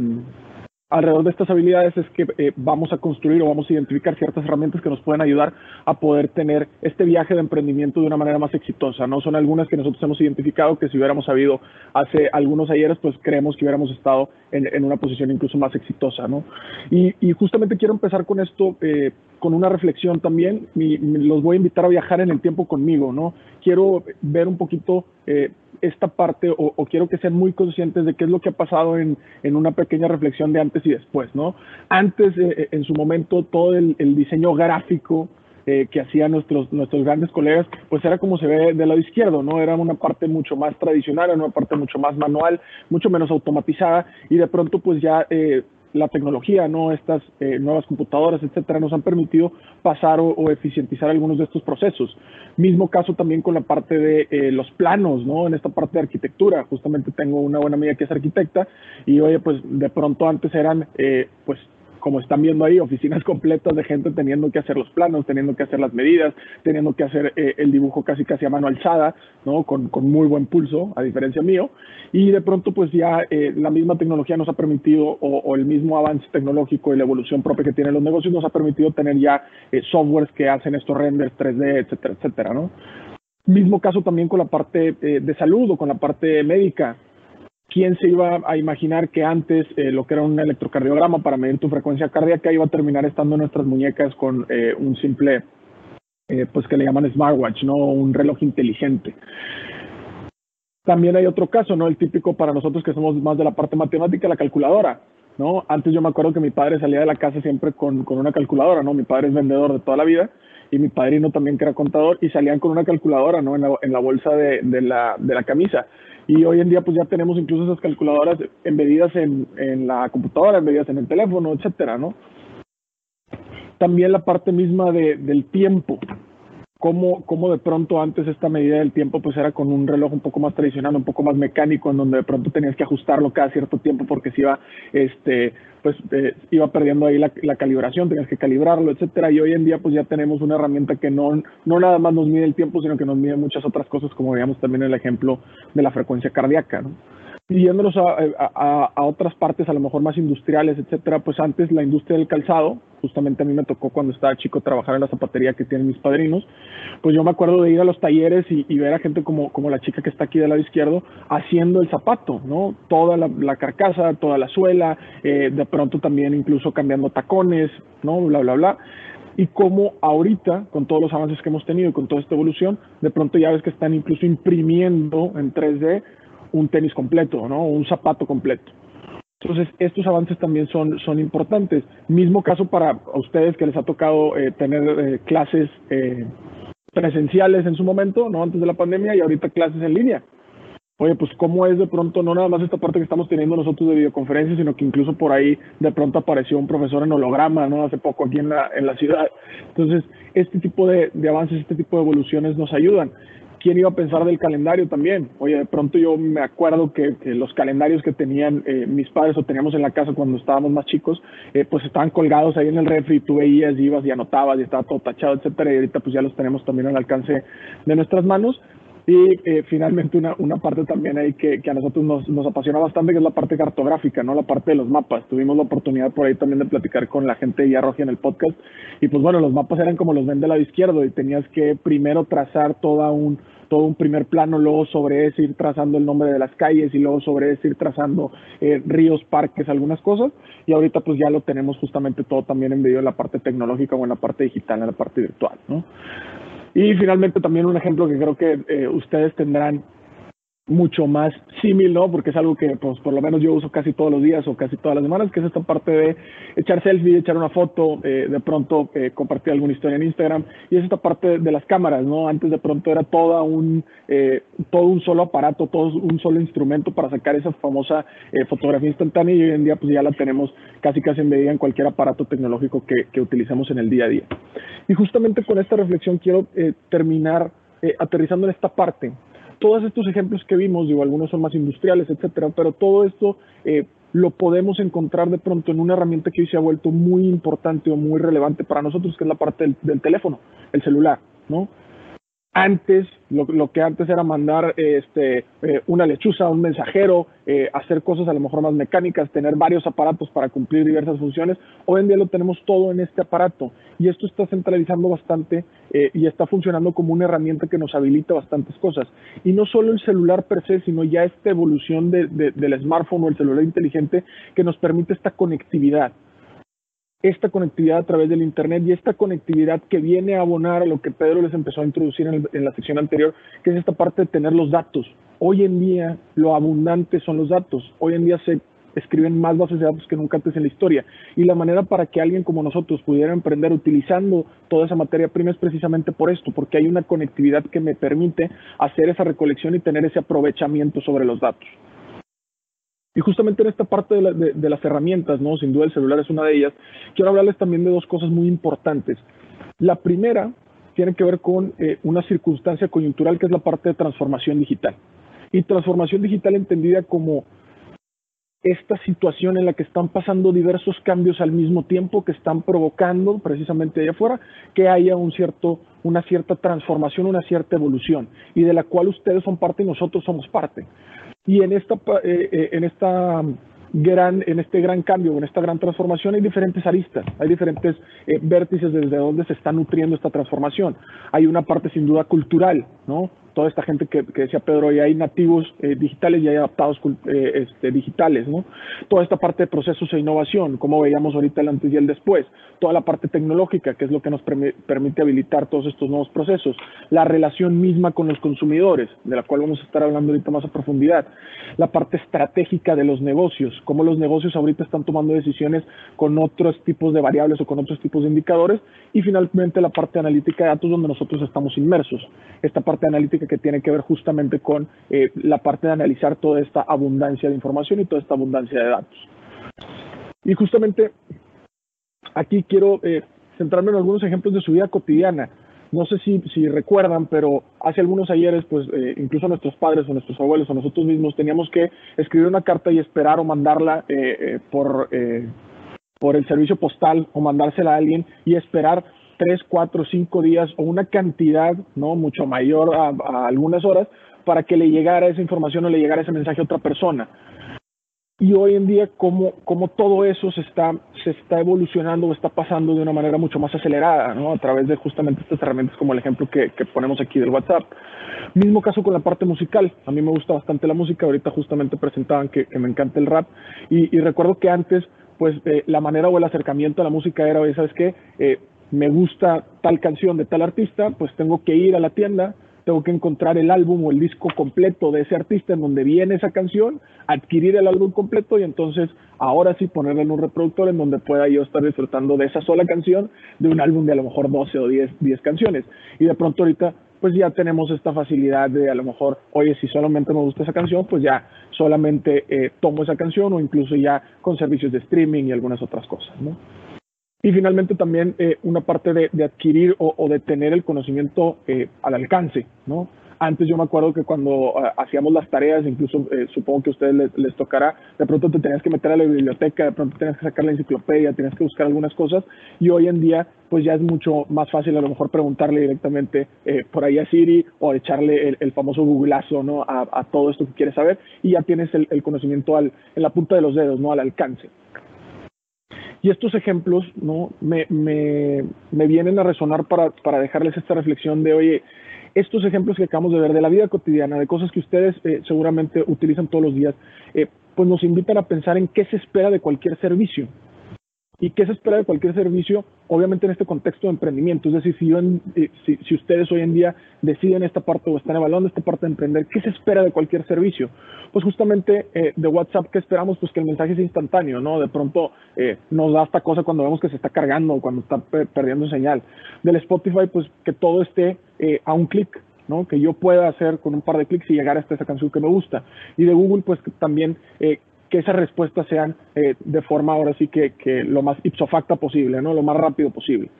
alrededor de estas habilidades es que eh, vamos a construir o vamos a identificar ciertas herramientas que nos pueden ayudar a poder tener este viaje de emprendimiento de una manera más exitosa, ¿no? Son algunas que nosotros hemos identificado que si hubiéramos sabido hace algunos ayeres, pues creemos que hubiéramos estado en, en una posición incluso más exitosa, ¿no? Y, y justamente quiero empezar con esto, eh, con una reflexión también, mi, los voy a invitar a viajar en el tiempo conmigo, ¿no? Quiero ver un poquito eh, esta parte o, quiero que sean muy conscientes de qué es lo que ha pasado en, en una pequeña reflexión de antes y después, ¿no? Antes, eh, en su momento, todo el, diseño gráfico eh, que hacían nuestros, nuestros grandes colegas, pues era como se ve del lado izquierdo, ¿no? Era una parte mucho más tradicional, era una parte mucho más manual, mucho menos automatizada y de pronto pues ya eh, la tecnología, ¿no? Estas eh, nuevas computadoras, etcétera, nos han permitido pasar o, o, eficientizar algunos de estos procesos. Mismo caso también con la parte de eh, los planos, ¿no? En esta parte de arquitectura. Justamente tengo una buena amiga que es arquitecta y, oye, pues de pronto antes eran, eh, pues, como están viendo ahí, oficinas completas de gente teniendo que hacer los planos, teniendo que hacer las medidas, teniendo que hacer eh, el dibujo casi casi a mano alzada, ¿no? Con, con, muy buen pulso, a diferencia mío. Y de pronto, pues ya eh, la misma tecnología nos ha permitido, o, o, el mismo avance tecnológico y la evolución propia que tienen los negocios nos ha permitido tener ya eh, softwares que hacen estos renders 3D, etcétera, etcétera, ¿no? Mismo caso también con la parte eh, de salud o con la parte médica. ¿Quién se iba a imaginar que antes eh, lo que era un electrocardiograma para medir tu frecuencia cardíaca iba a terminar estando en nuestras muñecas con eh, un simple, pues que le llaman smartwatch, ¿no? Un reloj inteligente. También hay otro caso, ¿no? El típico para nosotros que somos más de la parte matemática, la calculadora, ¿no? Antes yo me acuerdo que mi padre salía de la casa siempre con, con una calculadora, ¿no? Mi padre es vendedor de toda la vida y mi padrino también que era contador y salían con una calculadora ¿no? en, la, en la bolsa de, la, de la camisa. Y hoy en día pues ya tenemos incluso esas calculadoras embedidas en, en la computadora, embedidas en el teléfono, etcétera, ¿no? También la parte misma de, del tiempo, cómo, cómo de pronto antes esta medida del tiempo pues era con un reloj un poco más tradicional, un poco más mecánico, en donde de pronto tenías que ajustarlo cada cierto tiempo porque se iba, este, pues eh, iba perdiendo ahí la, la, calibración, tenías que calibrarlo, etcétera. Y hoy en día pues ya tenemos una herramienta que no, no nada más nos mide el tiempo, sino que nos mide muchas otras cosas, como veíamos también en el ejemplo de la frecuencia cardíaca, ¿no? Y a, otras partes, a lo mejor más industriales, etcétera, pues antes la industria del calzado, justamente a mí me tocó cuando estaba chico trabajar en la zapatería que tienen mis padrinos, pues yo me acuerdo de ir a los talleres y, ver a gente como, como la chica que está aquí del lado izquierdo haciendo el zapato, ¿no? Toda la, carcasa, toda la suela, eh, de pronto también incluso cambiando tacones, ¿no? Bla, bla, bla y cómo ahorita, con todos los avances que hemos tenido y con toda esta evolución, de pronto ya ves que están incluso imprimiendo en 3D un tenis completo, ¿no? Un zapato completo. Entonces, estos avances también son, son importantes. Mismo caso para ustedes que les ha tocado eh, tener eh, clases eh, presenciales en su momento, ¿no? Antes de la pandemia y ahorita clases en línea. Oye, pues cómo es de pronto, no nada más esta parte que estamos teniendo nosotros de videoconferencia, sino que incluso por ahí de pronto apareció un profesor en holograma, ¿no? Hace poco aquí en la, en la ciudad. Entonces, este tipo de, de avances, este tipo de evoluciones nos ayudan. ¿Quién iba a pensar del calendario también? Oye, de pronto yo me acuerdo que, los calendarios que tenían eh, mis padres o teníamos en la casa cuando estábamos más chicos, eh, pues estaban colgados ahí en el refri, tú veías, ibas y anotabas y estaba todo tachado, etcétera, y ahorita pues ya los tenemos también al alcance de nuestras manos. Y eh, finalmente una, una parte también ahí que, que a nosotros nos, nos, apasiona bastante, que es la parte cartográfica, ¿no? La parte de los mapas. Tuvimos la oportunidad por ahí también de platicar con la gente de Yarroja en el podcast. Y pues bueno, los mapas eran como los ven del lado izquierdo y tenías que primero trazar toda un, todo un primer plano, luego sobre ese ir trazando el nombre de las calles y luego sobre ese ir trazando eh, ríos, parques, algunas cosas. Y ahorita pues ya lo tenemos justamente todo también en medio de la parte tecnológica o en la parte digital, en la parte virtual, ¿no? Y finalmente también un ejemplo que creo que eh, ustedes tendrán mucho más símil, ¿no? Porque es algo que, pues, por lo menos yo uso casi todos los días o casi todas las semanas, que es esta parte de echar selfie, echar una foto, eh, de pronto eh, compartir alguna historia en Instagram, y es esta parte de las cámaras, ¿no? Antes de pronto era toda un, eh, todo un solo aparato, todo un solo instrumento para sacar esa famosa eh, fotografía instantánea, y hoy en día, pues, ya la tenemos casi casi en medida en cualquier aparato tecnológico que, que utilicemos en el día a día. Y justamente con esta reflexión quiero eh, terminar aterrizando en esta parte todos estos ejemplos que vimos, digo, algunos son más industriales, etcétera, pero todo esto eh, lo podemos encontrar de pronto en una herramienta que hoy se ha vuelto muy importante o muy relevante para nosotros, que es la parte del, del teléfono, el celular, ¿no? Antes, lo, lo, que antes era mandar este, eh, una lechuza, un mensajero, eh, hacer cosas a lo mejor más mecánicas, tener varios aparatos para cumplir diversas funciones, hoy en día lo tenemos todo en este aparato y esto está centralizando bastante eh, y está funcionando como una herramienta que nos habilita bastantes cosas. Y no solo el celular per se, sino ya esta evolución de, de, del smartphone o el celular inteligente que nos permite esta conectividad esta conectividad a través del Internet y esta conectividad que viene a abonar a lo que Pedro les empezó a introducir en, la sección anterior, que es esta parte de tener los datos. Hoy en día lo abundante son los datos. Hoy en día se escriben más bases de datos que nunca antes en la historia. Y la manera para que alguien como nosotros pudiera emprender utilizando toda esa materia prima es precisamente por esto, porque hay una conectividad que me permite hacer esa recolección y tener ese aprovechamiento sobre los datos. Y justamente en esta parte de, las herramientas, ¿no? Sin duda el celular es una de ellas. Quiero hablarles también de dos cosas muy importantes. La primera tiene que ver con eh, una circunstancia coyuntural que es la parte de transformación digital. Y transformación digital entendida como esta situación en la que están pasando diversos cambios al mismo tiempo que están provocando precisamente allá afuera que haya un cierto, una cierta transformación, una cierta evolución y de la cual ustedes son parte y nosotros somos parte. Y en esta, eh, eh, en esta gran, en este gran cambio, en esta gran transformación, hay diferentes aristas, hay diferentes eh, vértices desde donde se está nutriendo esta transformación. Hay una parte sin duda cultural, ¿no? Toda esta gente que, decía Pedro, y hay nativos eh, digitales y hay adaptados eh, este, digitales, ¿no? Toda esta parte de procesos e innovación, como veíamos ahorita el antes y el después, toda la parte tecnológica, que es lo que nos permite habilitar todos estos nuevos procesos, la relación misma con los consumidores, de la cual vamos a estar hablando ahorita más a profundidad, la parte estratégica de los negocios, cómo los negocios ahorita están tomando decisiones con otros tipos de variables o con otros tipos de indicadores, y finalmente la parte analítica de datos donde nosotros estamos inmersos. Esta parte analítica que tiene que ver justamente con eh, la parte de analizar toda esta abundancia de información y toda esta abundancia de datos. Y justamente aquí quiero eh, centrarme en algunos ejemplos de su vida cotidiana. No sé si, recuerdan, pero hace algunos ayeres, pues eh, incluso nuestros padres o nuestros abuelos o nosotros mismos teníamos que escribir una carta y esperar o mandarla por, por el servicio postal o mandársela a alguien y esperar tres, cuatro, cinco días o una cantidad no mucho mayor a, algunas horas para que le llegara esa información o le llegara ese mensaje a otra persona. Y hoy en día, como, como todo eso se está, se está evolucionando o está pasando de una manera mucho más acelerada, ¿no? A través de justamente estas herramientas como el ejemplo que, ponemos aquí del WhatsApp. Mismo caso con la parte musical. A mí me gusta bastante la música. Ahorita justamente presentaban que, me encanta el rap. Y, y recuerdo que antes, pues eh, la manera o el acercamiento a la música era, ¿sabes qué? Eh, me gusta tal canción de tal artista, pues tengo que ir a la tienda, tengo que encontrar el álbum o el disco completo de ese artista en donde viene esa canción, adquirir el álbum completo y entonces ahora sí ponerlo en un reproductor en donde pueda yo estar disfrutando de esa sola canción de un álbum de a lo mejor 12 o 10, 10 canciones. Y de pronto ahorita pues ya tenemos esta facilidad de a lo mejor, oye, si solamente me gusta esa canción, pues ya solamente eh, tomo esa canción o incluso ya con servicios de streaming y algunas otras cosas, ¿no? Y finalmente también eh, una parte de, adquirir o, de tener el conocimiento eh, al alcance, ¿no? Antes yo me acuerdo que cuando eh, hacíamos las tareas, incluso supongo que a ustedes les, tocará, de pronto te tenías que meter a la biblioteca, de pronto tenías que sacar la enciclopedia, tenías que buscar algunas cosas y hoy en día pues ya es mucho más fácil a lo mejor preguntarle directamente por ahí a Siri o echarle el, famoso googleazo ¿no? A, todo esto que quieres saber y ya tienes el, conocimiento al, en la punta de los dedos, ¿no? al alcance. Y estos ejemplos ¿no? me, me, me vienen a resonar para, para, dejarles esta reflexión de, oye, estos ejemplos que acabamos de ver de la vida cotidiana, de cosas que ustedes eh, seguramente utilizan todos los días, eh, pues nos invitan a pensar en qué se espera de cualquier servicio. ¿Y qué se espera de cualquier servicio? Obviamente en este contexto de emprendimiento. Es decir, si, yo eh, si, ustedes hoy en día deciden esta parte o están evaluando esta parte de emprender, ¿qué se espera de cualquier servicio? Pues justamente eh, de WhatsApp, ¿qué esperamos? Pues que el mensaje sea instantáneo, ¿no? De pronto eh, nos da esta cosa cuando vemos que se está cargando o cuando está perdiendo señal. Del Spotify, pues que todo esté a un clic, ¿no? que yo pueda hacer con un par de clics y llegar hasta esa canción que me gusta. Y de Google, pues también eh, que esas respuestas sean eh, de forma ahora sí que, lo más ipso facto posible, ¿no? lo más rápido posible.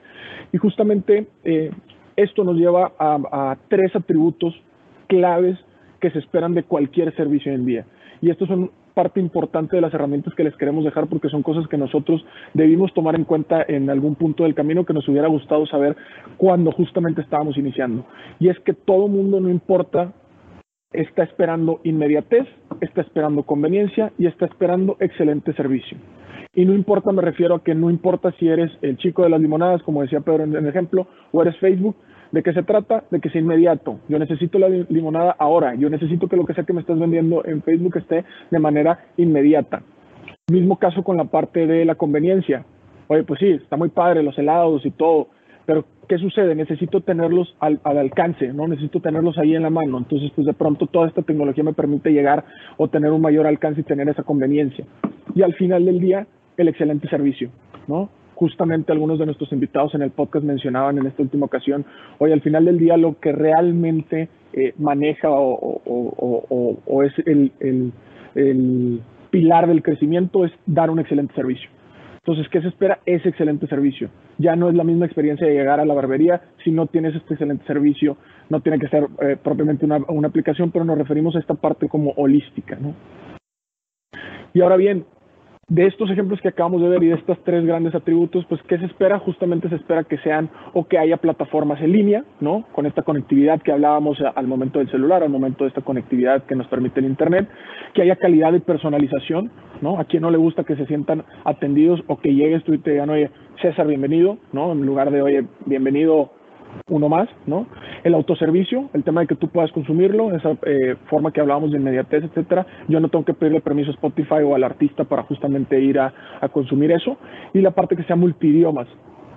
Y justamente eh, esto nos lleva a, tres atributos claves que se esperan de cualquier servicio hoy en día. Y estos son parte importante de las herramientas que les queremos dejar porque son cosas que nosotros debimos tomar en cuenta en algún punto del camino que nos hubiera gustado saber cuando justamente estábamos iniciando. Y es que todo mundo, no importa está esperando inmediatez, está esperando conveniencia y está esperando excelente servicio. Y no importa, me refiero a que no importa si eres el chico de las limonadas, como decía Pedro en el ejemplo, o eres Facebook, ¿de qué se trata? De que sea inmediato. Yo necesito la limonada ahora. Yo necesito que lo que sea que me estás vendiendo en Facebook esté de manera inmediata. Mismo caso con la parte de la conveniencia. Oye, pues sí, está muy padre los helados y todo, pero ¿qué sucede? Necesito tenerlos al, alcance, ¿no? Necesito tenerlos ahí en la mano. Entonces, pues de pronto toda esta tecnología me permite llegar o tener un mayor alcance y tener esa conveniencia. Y al final del día, el excelente servicio, ¿no? Justamente algunos de nuestros invitados en el podcast mencionaban en esta última ocasión, hoy al final del día lo que realmente eh, maneja o, es el pilar del crecimiento es dar un excelente servicio. Entonces, ¿qué se espera? Ese excelente servicio. Ya no es la misma experiencia de llegar a la barbería si no tienes este excelente servicio. No tiene que ser eh, propiamente una, una, aplicación, pero nos referimos a esta parte como holística. ¿no? Y ahora bien, de estos ejemplos que acabamos de ver y de estos tres grandes atributos, pues ¿qué se espera? Justamente se espera que sean o que haya plataformas en línea, ¿no? Con esta conectividad que hablábamos al momento del celular, al momento de esta conectividad que nos permite el Internet, que haya calidad y personalización, ¿no? A quien no le gusta que se sientan atendidos o que llegues tú y te digan, oye, César, bienvenido, ¿no? En lugar de, oye, bienvenido uno más, ¿no? El autoservicio, el tema de que tú puedas consumirlo, esa eh, forma que hablábamos de inmediatez, etcétera. Yo no tengo que pedirle permiso a Spotify o al artista para justamente ir a, consumir eso. Y la parte que sea multidiomas.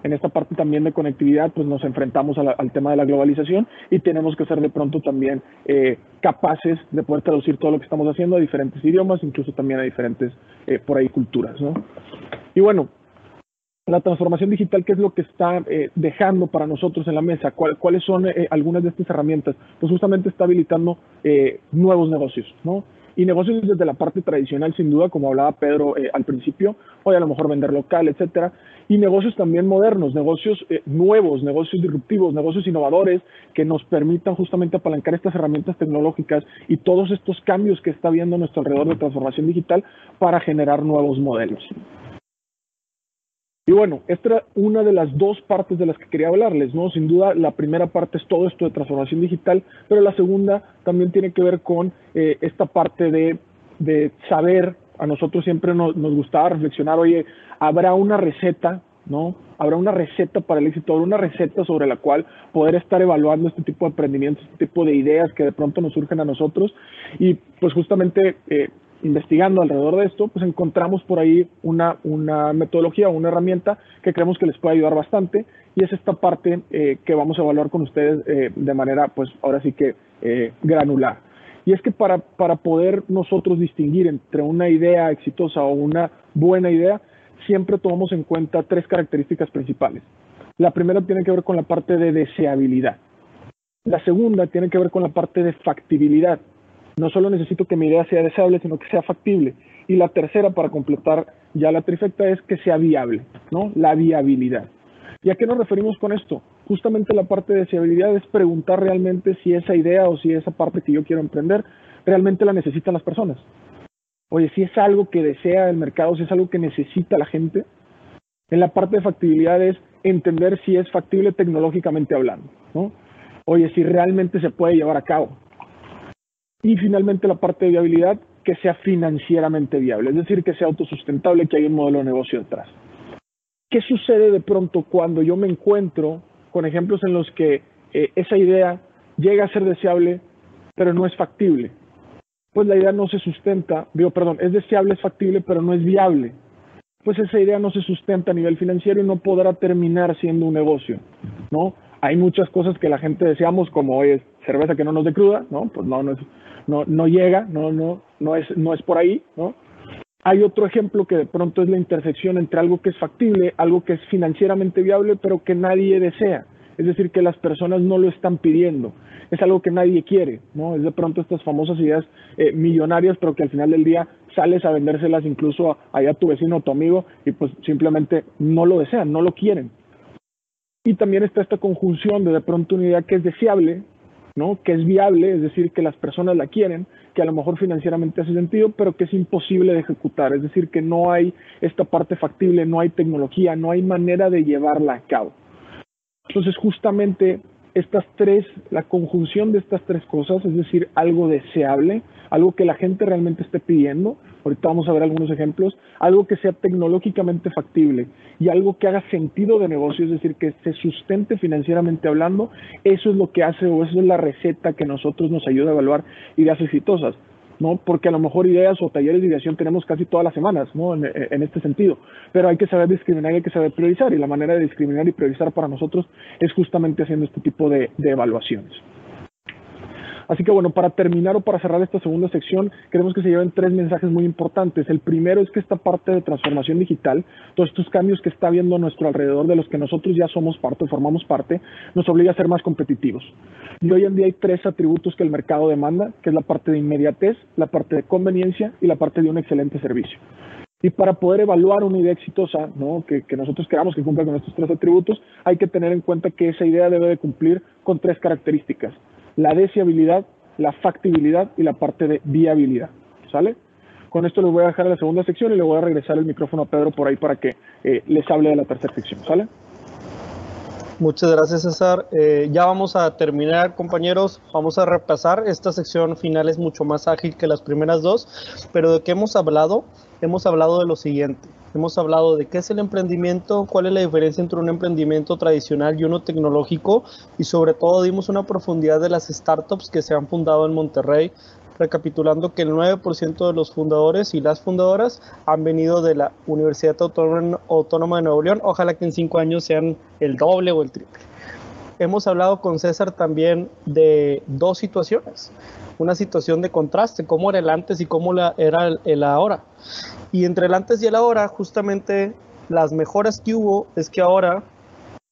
En esta parte también de conectividad, pues nos enfrentamos al tema de la globalización y tenemos que ser de pronto también eh, capaces de poder traducir todo lo que estamos haciendo a diferentes idiomas, incluso también a diferentes, eh, por ahí, culturas, ¿no? Y bueno, la transformación digital, ¿qué es lo que está eh, dejando para nosotros en la mesa? ¿Cuáles son eh, algunas de estas herramientas? Pues justamente está habilitando eh, nuevos negocios, ¿no? Y negocios desde la parte tradicional, sin duda, como hablaba Pedro al principio, hoy a lo mejor vender local, etcétera, y negocios también modernos, negocios nuevos, negocios disruptivos, negocios innovadores que nos permitan justamente apalancar estas herramientas tecnológicas y todos estos cambios que está habiendo a nuestro alrededor de transformación digital para generar nuevos modelos. Y bueno, esta era una de las dos partes de las que quería hablarles, ¿no? Sin duda, la primera parte es todo esto de transformación digital, pero la segunda también tiene que ver con eh, esta parte de, de, saber, a nosotros siempre nos, nos, gustaba reflexionar, oye, ¿habrá una receta, ¿no? Habrá una receta para el éxito, habrá una receta sobre la cual poder estar evaluando este tipo de emprendimientos, este tipo de ideas que de pronto nos surgen a nosotros. Y pues justamente... Eh, investigando alrededor de esto, pues encontramos por ahí una, una metodología una herramienta que creemos que les puede ayudar bastante y es esta parte eh, que vamos a evaluar con ustedes eh, de manera, pues ahora sí que eh, granular. Y es que para, para poder nosotros distinguir entre una idea exitosa o una buena idea, siempre tomamos en cuenta tres características principales. La primera tiene que ver con la parte de deseabilidad. La segunda tiene que ver con la parte de factibilidad. No solo necesito que mi idea sea deseable, sino que sea factible. Y la tercera, para completar ya la trifecta, es que sea viable, ¿no? La viabilidad. ¿Y a qué nos referimos con esto? Justamente la parte de deseabilidad es preguntar realmente si esa idea o si esa parte que yo quiero emprender realmente la necesitan las personas. Oye, si es algo que desea el mercado, si es algo que necesita la gente. En la parte de factibilidad es entender si es factible tecnológicamente hablando, ¿no? Oye, si realmente se puede llevar a cabo. Y finalmente la parte de viabilidad, que sea financieramente viable, es decir, que sea autosustentable, que haya un modelo de negocio detrás. ¿Qué sucede de pronto cuando yo me encuentro con ejemplos en los que eh, esa idea llega a ser deseable, pero no es factible? Pues la idea no se sustenta, digo, perdón, es deseable, es factible, pero no es viable. Pues esa idea no se sustenta a nivel financiero y no podrá terminar siendo un negocio, ¿no? Hay muchas cosas que la gente deseamos, como es cerveza que no nos dé cruda, ¿no? Pues no, no es, no, no llega, no, no, no, es, no es por ahí, ¿no? Hay otro ejemplo que de pronto es la intersección entre algo que es factible, algo que es financieramente viable, pero que nadie desea. Es decir, que las personas no lo están pidiendo. Es algo que nadie quiere, ¿no? Es de pronto estas famosas ideas eh, millonarias, pero que al final del día sales a vendérselas incluso allá a tu vecino o tu amigo y pues simplemente no lo desean, no lo quieren. Y también está esta conjunción de de pronto una idea que es deseable, que es viable, es decir, que las personas la quieren, que a lo mejor financieramente hace sentido, pero que es imposible de ejecutar, es decir, que no hay esta parte factible, no hay tecnología, no hay manera de llevarla a cabo. Entonces, justamente estas tres, la conjunción de estas tres cosas, es decir, algo deseable, algo que la gente realmente esté pidiendo, ahorita vamos a ver algunos ejemplos, algo que sea tecnológicamente factible y algo que haga sentido de negocio, es decir, que se sustente financieramente hablando, eso es lo que hace o eso es la receta que nosotros nos ayuda a evaluar ideas exitosas. ¿no? Porque a lo mejor ideas o talleres de ideación tenemos casi todas las semanas, ¿no? En, este sentido. Pero hay que saber discriminar y hay que saber priorizar. Y la manera de discriminar y priorizar para nosotros es justamente haciendo este tipo de evaluaciones. Así que bueno, para terminar o para cerrar esta segunda sección, queremos que se lleven tres mensajes muy importantes. El primero es que esta parte de transformación digital, todos estos cambios que está viendo nuestro alrededor, de los que nosotros ya somos parte, formamos parte, nos obliga a ser más competitivos. Y hoy en día hay tres atributos que el mercado demanda, que es la parte de inmediatez, la parte de conveniencia y la parte de un excelente servicio. Y para poder evaluar una idea exitosa, ¿no? que, que, nosotros queramos que cumpla con estos tres atributos, hay que tener en cuenta que esa idea debe de cumplir con tres características la deseabilidad, la factibilidad y la parte de viabilidad. ¿Sale? Con esto les voy a dejar a la segunda sección y le voy a regresar el micrófono a Pedro por ahí para que eh, les hable de la tercera sección, ¿sale? Muchas gracias, César. Eh, ya vamos a terminar, compañeros. Vamos a repasar. Esta sección final es mucho más ágil que las primeras dos, pero ¿de qué hemos hablado? Hemos hablado de lo siguiente. Hemos hablado de qué es el emprendimiento, cuál es la diferencia entre un emprendimiento tradicional y uno tecnológico y sobre todo dimos una profundidad de las startups que se han fundado en Monterrey, recapitulando que el 9% de los fundadores y las fundadoras han venido de la Universidad Autónoma de Nuevo León. Ojalá que en cinco años sean el doble o el triple. Hemos hablado con César también de dos situaciones. Una situación de contraste, cómo era el antes y cómo era el ahora. Y entre el antes y el ahora, justamente las mejoras que hubo es que ahora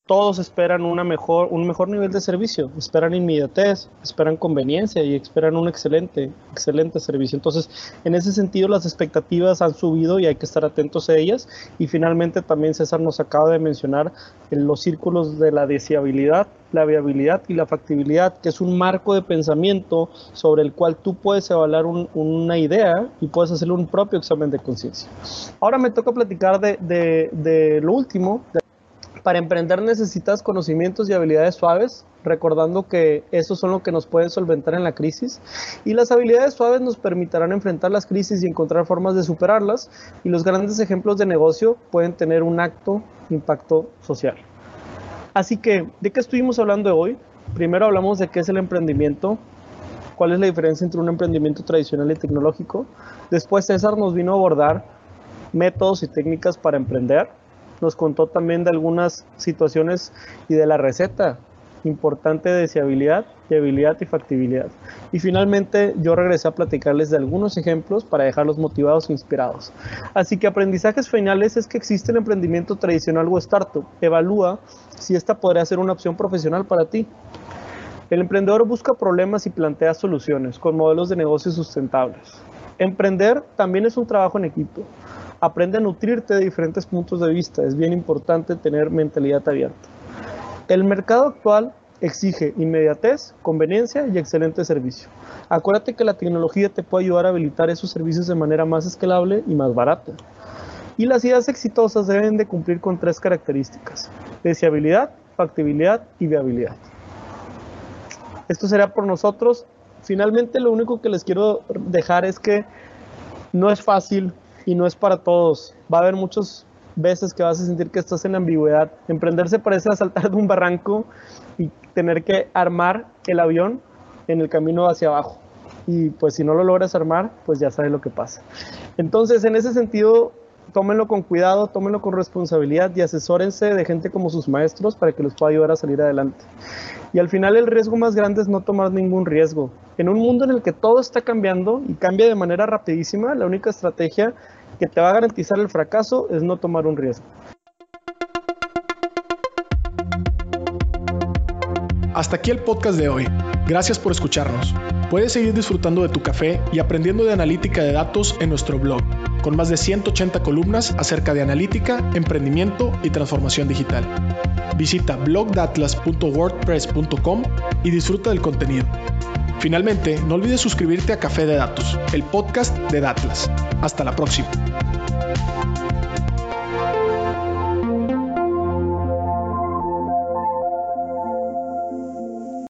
todos esperan una mejor, un mejor nivel de servicio, esperan inmediatez, esperan conveniencia y esperan un excelente, excelente servicio. Entonces, en ese sentido, las expectativas han subido y hay que estar atentos a ellas. Y finalmente, también César nos acaba de mencionar en los círculos de la deseabilidad, la viabilidad y la factibilidad, que es un marco de pensamiento sobre el cual tú puedes evaluar una idea y puedes hacerle un propio examen de conciencia. Ahora me toca platicar de, de, lo último. Para emprender necesitas conocimientos y habilidades suaves, recordando que esos son lo que nos pueden solventar en la crisis. Y las habilidades suaves nos permitirán enfrentar las crisis y encontrar formas de superarlas. Y los grandes ejemplos de negocio pueden tener un acto impacto social. Así que, ¿de qué estuvimos hablando hoy? Primero hablamos de qué es el emprendimiento, cuál es la diferencia entre un emprendimiento tradicional y tecnológico. Después César nos vino a abordar métodos y técnicas para emprender nos contó también de algunas situaciones y de la receta importante de deseabilidad, viabilidad y factibilidad. Y finalmente yo regresé a platicarles de algunos ejemplos para dejarlos motivados e inspirados. Así que aprendizajes finales es que existe el emprendimiento tradicional o startup. Evalúa si esta podría ser una opción profesional para ti. El emprendedor busca problemas y plantea soluciones con modelos de negocio sustentables. Emprender también es un trabajo en equipo aprende a nutrirte de diferentes puntos de vista. Es bien importante tener mentalidad abierta. El mercado actual exige inmediatez, conveniencia y excelente servicio. Acuérdate que la tecnología te puede ayudar a habilitar esos servicios de manera más escalable y más barata. Y las ideas exitosas deben de cumplir con tres características: deseabilidad, factibilidad y viabilidad. Esto será por nosotros. Finalmente, lo único que les quiero dejar es que no es fácil y no es para todos. Va a haber muchas veces que vas a sentir que estás en ambigüedad. Emprenderse parece saltar de un barranco y tener que armar el avión en el camino hacia abajo. Y pues si no lo logras armar, pues ya sabes lo que pasa. Entonces, en ese sentido, tómenlo con cuidado, tómenlo con responsabilidad y asesórense de gente como sus maestros para que los pueda ayudar a salir adelante. Y al final el riesgo más grande es no tomar ningún riesgo. En un mundo en el que todo está cambiando y cambia de manera rapidísima, la única estrategia que te va a garantizar el fracaso es no tomar un riesgo. Hasta aquí el podcast de hoy. Gracias por escucharnos. Puedes seguir disfrutando de tu café y aprendiendo de analítica de datos en nuestro blog, con más de 180 columnas acerca de analítica, emprendimiento y transformación digital. Visita blogdatlas.wordpress.com y disfruta del contenido. Finalmente, no olvides suscribirte a Café de Datos, el podcast de Datlas. Hasta la próxima.